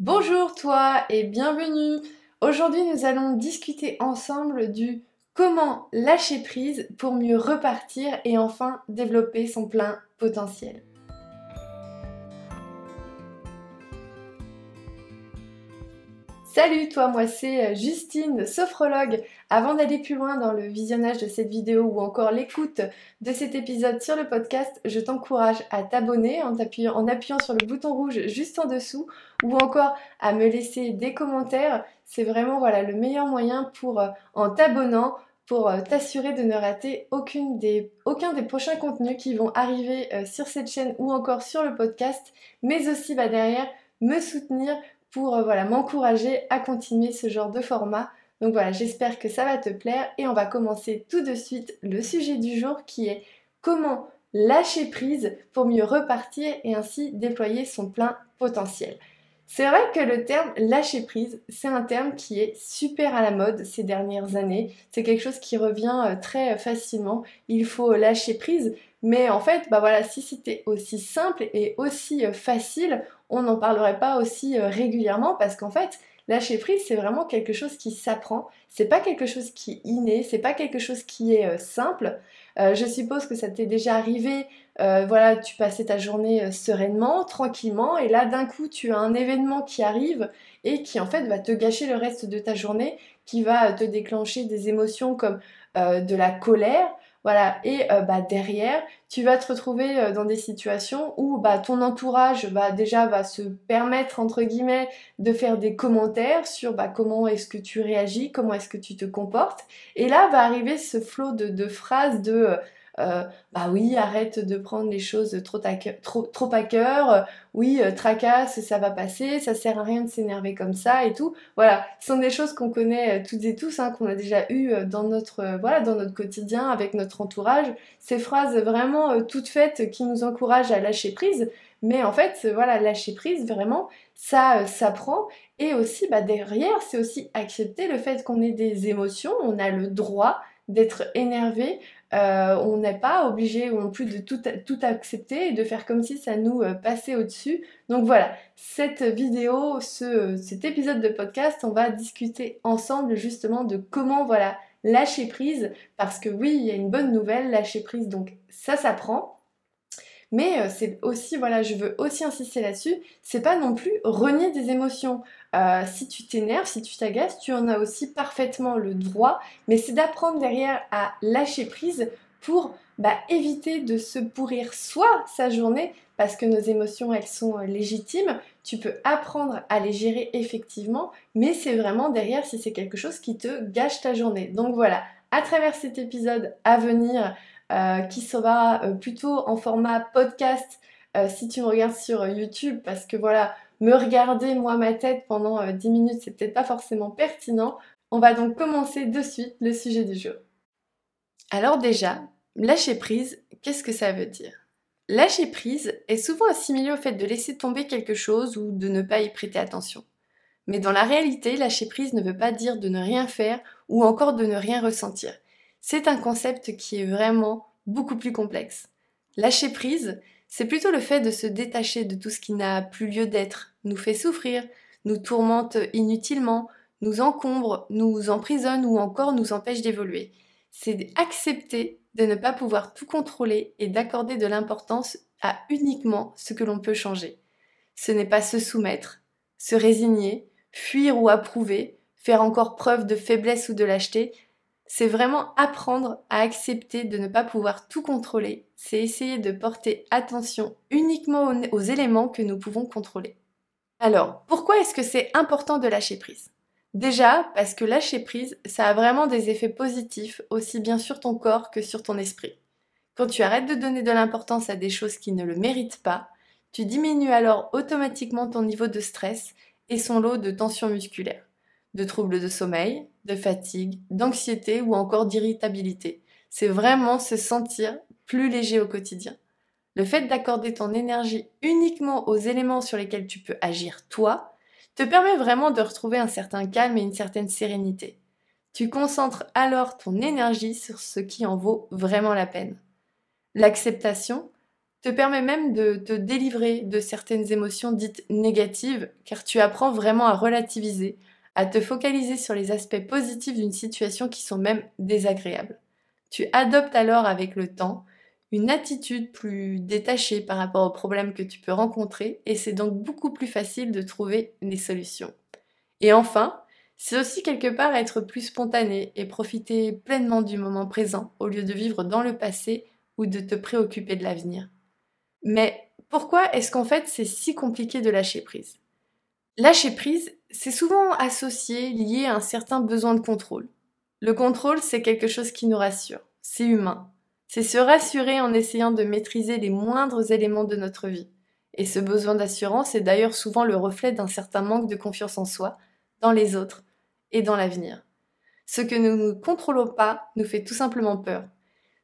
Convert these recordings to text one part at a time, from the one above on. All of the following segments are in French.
Bonjour toi et bienvenue. Aujourd'hui nous allons discuter ensemble du comment lâcher prise pour mieux repartir et enfin développer son plein potentiel. Salut toi, moi c'est euh, Justine, sophrologue. Avant d'aller plus loin dans le visionnage de cette vidéo ou encore l'écoute de cet épisode sur le podcast, je t'encourage à t'abonner en, appuyant sur le bouton rouge juste en dessous ou encore à me laisser des commentaires. C'est vraiment voilà le meilleur moyen pour euh, en t'abonnant pour euh, t'assurer de ne rater aucun des prochains contenus qui vont arriver sur cette chaîne ou encore sur le podcast, mais aussi bah, derrière me soutenir pour euh, voilà, m'encourager à continuer ce genre de format. Donc voilà, j'espère que ça va te plaire et on va commencer tout de suite le sujet du jour qui est comment lâcher prise pour mieux repartir et ainsi déployer son plein potentiel. C'est vrai que le terme lâcher prise, c'est un terme qui est super à la mode ces dernières années. C'est quelque chose qui revient euh, très facilement. Il faut lâcher prise, mais en fait, bah voilà, si c'était aussi simple et aussi euh, facile, on n'en parlerait pas aussi euh, régulièrement parce qu'en fait, lâcher prise, c'est vraiment quelque chose qui s'apprend. C'est pas quelque chose qui est inné, c'est pas quelque chose qui est euh, simple. je suppose que ça t'est déjà arrivé. voilà, tu passais ta journée sereinement, tranquillement, et là d'un coup tu as un événement qui arrive et qui en fait va te gâcher le reste de ta journée, qui va te déclencher des émotions comme de la colère, voilà, et euh, bah, derrière, tu vas te retrouver euh, dans des situations où bah, ton entourage bah, déjà va se permettre, entre guillemets, de faire des commentaires sur bah, comment est-ce que tu réagis, comment est-ce que tu te comportes. Et là va arriver ce flot de, de phrases de euh, euh, bah oui, arrête de prendre les choses trop, à cœur, oui, euh, tracasse, ça va passer, ça sert à rien de s'énerver comme ça et tout. Voilà, ce sont des choses qu'on connaît euh, toutes et tous, hein, qu'on a déjà eues dans notre, voilà, dans notre quotidien, avec notre entourage. Ces phrases vraiment toutes faites qui nous encouragent à lâcher prise. Mais en fait, voilà, lâcher prise, vraiment, ça s'apprend. Et aussi, bah, derrière, c'est aussi accepter le fait qu'on ait des émotions, on a le droit d'être énervé, euh, on n'est pas obligé non plus de tout, tout, accepter et de faire comme si ça nous euh, passait au-dessus. Donc voilà, cette vidéo, cet épisode de podcast, on va discuter ensemble justement de comment voilà lâcher prise. Parce que oui, il y a une bonne nouvelle, lâcher prise, donc ça s'apprend. Mais euh, c'est aussi, voilà, je veux aussi insister là-dessus, c'est pas non plus renier des émotions. Euh, si tu t'énerves, si tu t'agaces, tu en as aussi parfaitement le droit, mais c'est d'apprendre derrière à lâcher prise pour bah, éviter de se pourrir soit sa journée, parce que nos émotions, elles sont euh, légitimes, tu peux apprendre à les gérer effectivement, mais c'est vraiment derrière si c'est quelque chose qui te gâche ta journée. Donc voilà, à travers cet épisode à venir, qui sera euh, plutôt en format podcast euh, si tu me regardes sur YouTube, parce que voilà, me regarder moi ma tête pendant 10 minutes, c'est peut-être pas forcément pertinent. On va donc commencer de suite le sujet du jour. Alors déjà, lâcher prise, qu'est-ce que ça veut dire? Lâcher prise est souvent assimilé au fait de laisser tomber quelque chose ou de ne pas y prêter attention. Mais dans la réalité, lâcher prise ne veut pas dire de ne rien faire ou encore de ne rien ressentir c'est un concept qui est vraiment beaucoup plus complexe. Lâcher prise, c'est plutôt le fait de se détacher de tout ce qui n'a plus lieu d'être, nous fait souffrir, nous tourmente inutilement, nous encombre, nous emprisonne ou encore nous empêche d'évoluer. C'est accepter de ne pas pouvoir tout contrôler et d'accorder de l'importance à uniquement ce que l'on peut changer. Ce n'est pas se soumettre, se résigner, fuir ou approuver, faire encore preuve de faiblesse ou de lâcheté, c'est vraiment apprendre à accepter de ne pas pouvoir tout contrôler. C'est essayer de porter attention uniquement aux, éléments que nous pouvons contrôler. Alors, pourquoi est-ce que c'est important de lâcher prise? Déjà, parce que lâcher prise, ça a vraiment des effets positifs, aussi bien sur ton corps que sur ton esprit. Quand tu arrêtes de donner de l'importance à des choses qui ne le méritent pas, tu diminues alors automatiquement ton niveau de stress et son lot de tension musculaire de troubles de sommeil, de fatigue, d'anxiété ou encore d'irritabilité. C'est vraiment se sentir plus léger au quotidien. Le fait d'accorder ton énergie uniquement aux éléments sur lesquels tu peux agir toi, te permet vraiment de retrouver un certain calme et une certaine sérénité. Tu concentres alors ton énergie sur ce qui en vaut vraiment la peine. L'acceptation te permet même de te délivrer de certaines émotions dites négatives, car tu apprends vraiment à relativiser, à te focaliser sur les aspects positifs d'une situation qui sont même désagréables. Tu adoptes alors avec le temps une attitude plus détachée par rapport aux problèmes que tu peux rencontrer et c'est donc beaucoup plus facile de trouver des solutions. Et enfin, c'est aussi quelque part être plus spontané et profiter pleinement du moment présent au lieu de vivre dans le passé ou de te préoccuper de l'avenir. Mais pourquoi est-ce qu'en fait c'est si compliqué de lâcher prise? Lâcher prise, c'est souvent associé, lié à un certain besoin de contrôle. Le contrôle, c'est quelque chose qui nous rassure, c'est humain. C'est se rassurer en essayant de maîtriser les moindres éléments de notre vie. Et ce besoin d'assurance est d'ailleurs souvent le reflet d'un certain manque de confiance en soi, dans les autres et dans l'avenir. Ce que nous ne contrôlons pas nous fait tout simplement peur.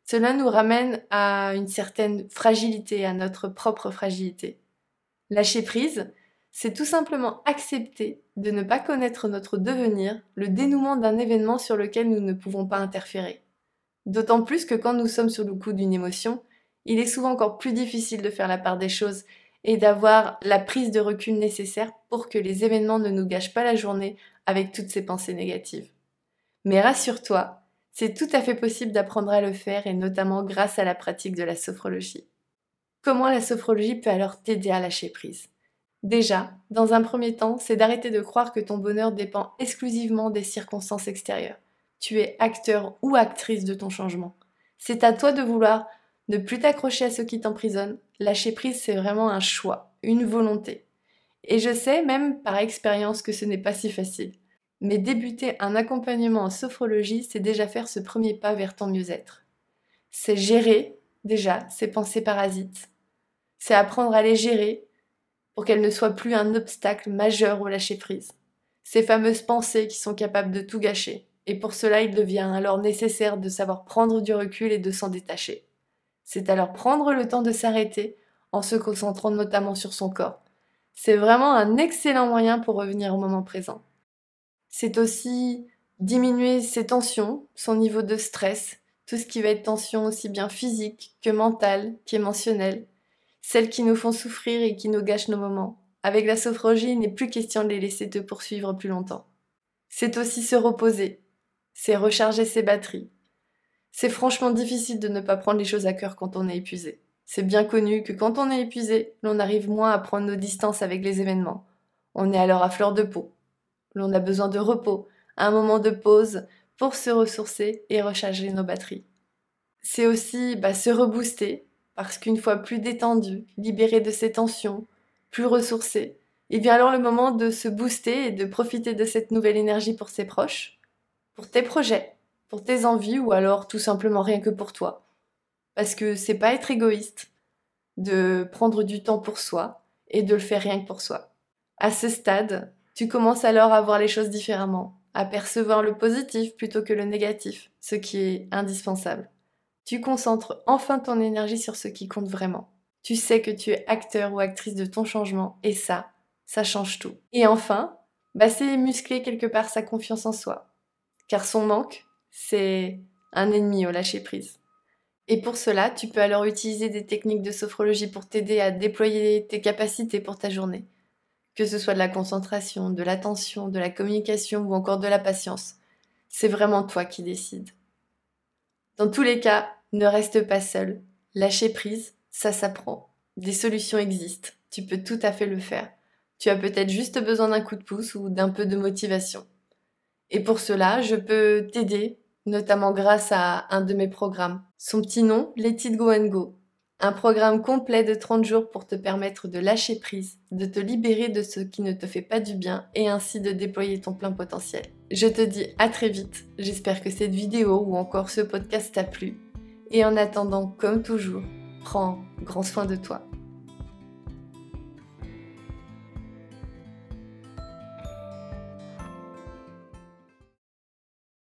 Cela nous ramène à une certaine fragilité, à notre propre fragilité. Lâcher prise, c'est tout simplement accepter de ne pas connaître notre devenir, le dénouement d'un événement sur lequel nous ne pouvons pas interférer. D'autant plus que quand nous sommes sur le coup d'une émotion, il est souvent encore plus difficile de faire la part des choses et d'avoir la prise de recul nécessaire pour que les événements ne nous gâchent pas la journée avec toutes ces pensées négatives. Mais rassure-toi, c'est tout à fait possible d'apprendre à le faire et notamment grâce à la pratique de la sophrologie. Comment la sophrologie peut alors t'aider à lâcher prise? Déjà, dans un premier temps, c'est d'arrêter de croire que ton bonheur dépend exclusivement des circonstances extérieures. Tu es acteur ou actrice de ton changement. C'est à toi de vouloir ne plus t'accrocher à ce qui t'emprisonne. Lâcher prise, c'est vraiment un choix, une volonté. Et je sais même par expérience que ce n'est pas si facile. Mais débuter un accompagnement en sophrologie, c'est déjà faire ce premier pas vers ton mieux-être. C'est gérer, déjà, ces pensées parasites. C'est apprendre à les gérer pour qu'elles ne soient plus un obstacle majeur au lâcher-prise. Ces fameuses pensées qui sont capables de tout gâcher. Et pour cela, il devient alors nécessaire de savoir prendre du recul et de s'en détacher. C'est alors prendre le temps de s'arrêter en se concentrant notamment sur son corps. C'est vraiment un excellent moyen pour revenir au moment présent. C'est aussi diminuer ses tensions, son niveau de stress, tout ce qui va être tension aussi bien physique que mentale, qu'émotionnelle, celles qui nous font souffrir et qui nous gâchent nos moments. Avec la sophrologie, il n'est plus question de les laisser te poursuivre plus longtemps. C'est aussi se reposer, c'est recharger ses batteries. C'est franchement difficile de ne pas prendre les choses à cœur quand on est épuisé. C'est bien connu que quand on est épuisé, l'on arrive moins à prendre nos distances avec les événements. On est alors à fleur de peau. L'on a besoin de repos, un moment de pause pour se ressourcer et recharger nos batteries. C'est aussi bah, se rebooster, parce qu'une fois plus détendu, libéré de ses tensions, plus ressourcé, il vient alors le moment de se booster et de profiter de cette nouvelle énergie pour ses proches, pour tes projets, pour tes envies ou alors tout simplement rien que pour toi. Parce que c'est pas être égoïste de prendre du temps pour soi et de le faire rien que pour soi. À ce stade, tu commences alors à voir les choses différemment, à percevoir le positif plutôt que le négatif, ce qui est indispensable. Tu concentres enfin ton énergie sur ce qui compte vraiment. Tu sais que tu es acteur ou actrice de ton changement et ça, ça change tout. Et enfin, bah c'est muscler quelque part sa confiance en soi. Car son manque, c'est un ennemi au lâcher prise. Et pour cela, tu peux alors utiliser des techniques de sophrologie pour t'aider à déployer tes capacités pour ta journée que ce soit de la concentration, de l'attention, de la communication ou encore de la patience. C'est vraiment toi qui décides. Dans tous les cas, ne reste pas seul. Lâcher prise, ça s'apprend. Des solutions existent. Tu peux tout à fait le faire. Tu as peut-être juste besoin d'un coup de pouce ou d'un peu de motivation. Et pour cela, je peux t'aider, notamment grâce à un de mes programmes. Son petit nom, Let It Go and Go. Un programme complet de 30 jours pour te permettre de lâcher prise, de te libérer de ce qui ne te fait pas du bien et ainsi de déployer ton plein potentiel. Je te dis à très vite, j'espère que cette vidéo ou encore ce podcast t'a plu. Et en attendant, comme toujours, prends grand soin de toi.